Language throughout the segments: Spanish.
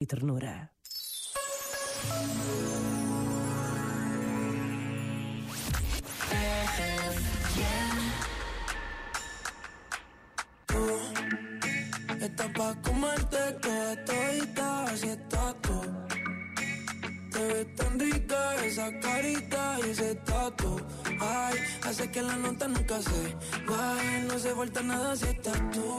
e ternura. Estás pa' comerte toda todita, así estás tú. Te ves tan rica esa carita y ese tatu. Ay, hace que la nota nunca se baje, no se falta nada si estás tú.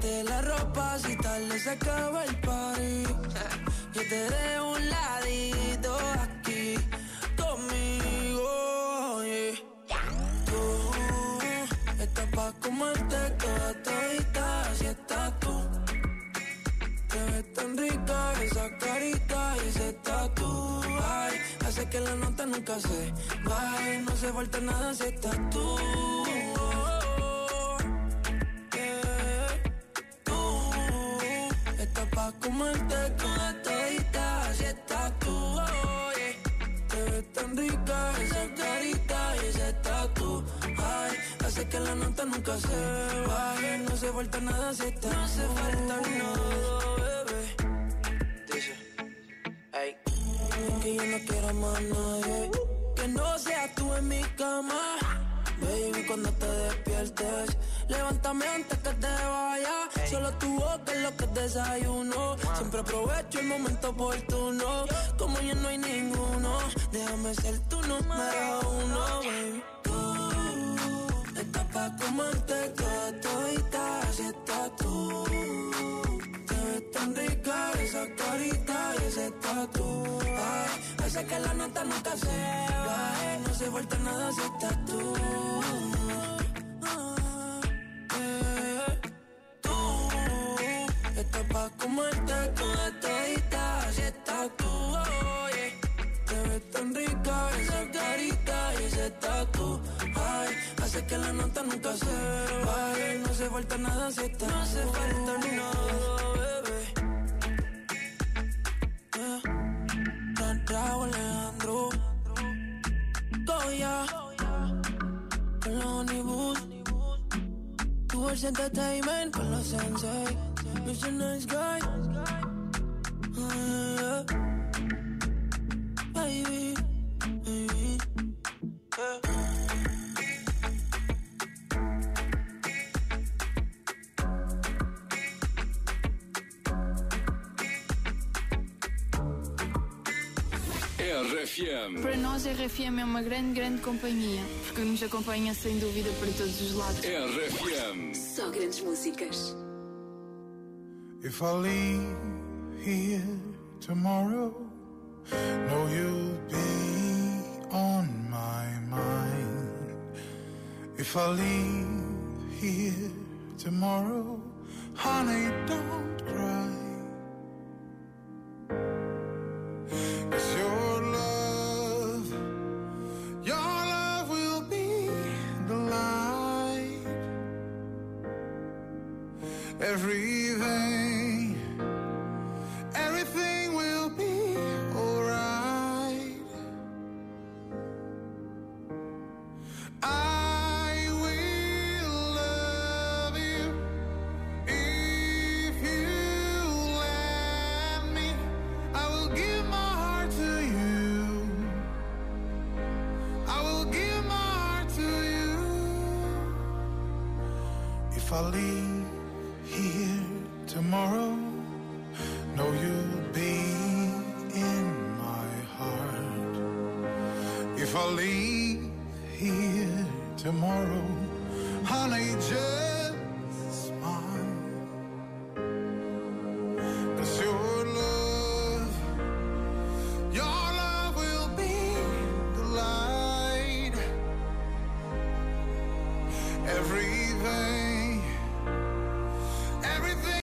Tráete la ropa si tal se acaba el party. Yo te dejo un ladito aquí conmigo. yeah. Tú estás pa' comerte toda todita si estás tú. Te ves tan rica esa carita y ese tatu. Ay, hace que la nota nunca se baje. No se falta nada si estás tú. Pa' comerte toda todita si estás tú. Oh, yeah. Te ves tan rica esa carita y ese tatu. Ay, hace que la nota nunca se baje. No se falta nada si estás No se falta nada, bebé. Dice, ay. Que yo no quiero más nadie. Que no seas tú en mi cama. Cuando te despiertes, levántame antes que te vaya. Solo tu boca es lo que desayuno. Siempre aprovecho el momento oportuno. Como ya no hay ninguno, déjame ser tu número uno, baby. Tú estás pa' comerte toda todita, así estás tú. Te ves tan rica esa carita tatu. Ay, hace que la nota nunca se baje. No se falta nada si estás tú. Eh. Tú estás pa' comerte toda todita, así estás tú. oh, yeah. Te ves tan rica esa carita y ese tatu. Ay, hace que la nota nunca se baje. No se falta nada si estás No se falta nada, trago Alejandro. Goya, con los Honeybus. Tu voz entertainment con los Sensei. You're a nice guy. Uh, yeah. RFM. Para nós, a RFM é uma grande, grande companhia, porque nos acompanha sem dúvida para todos os lados. RFM. Só grandes músicas. If I leave here tomorrow, know you'll be on my mind. If I leave here tomorrow, honey, don't everything, everything will be alright. I will love you if you let me. I will give my heart to you. I will give my heart to you. If I leave here tomorrow. know you'll be in my heart. If I leave here tomorrow, honey, just smile. Cause your love, your love will be the light. Every.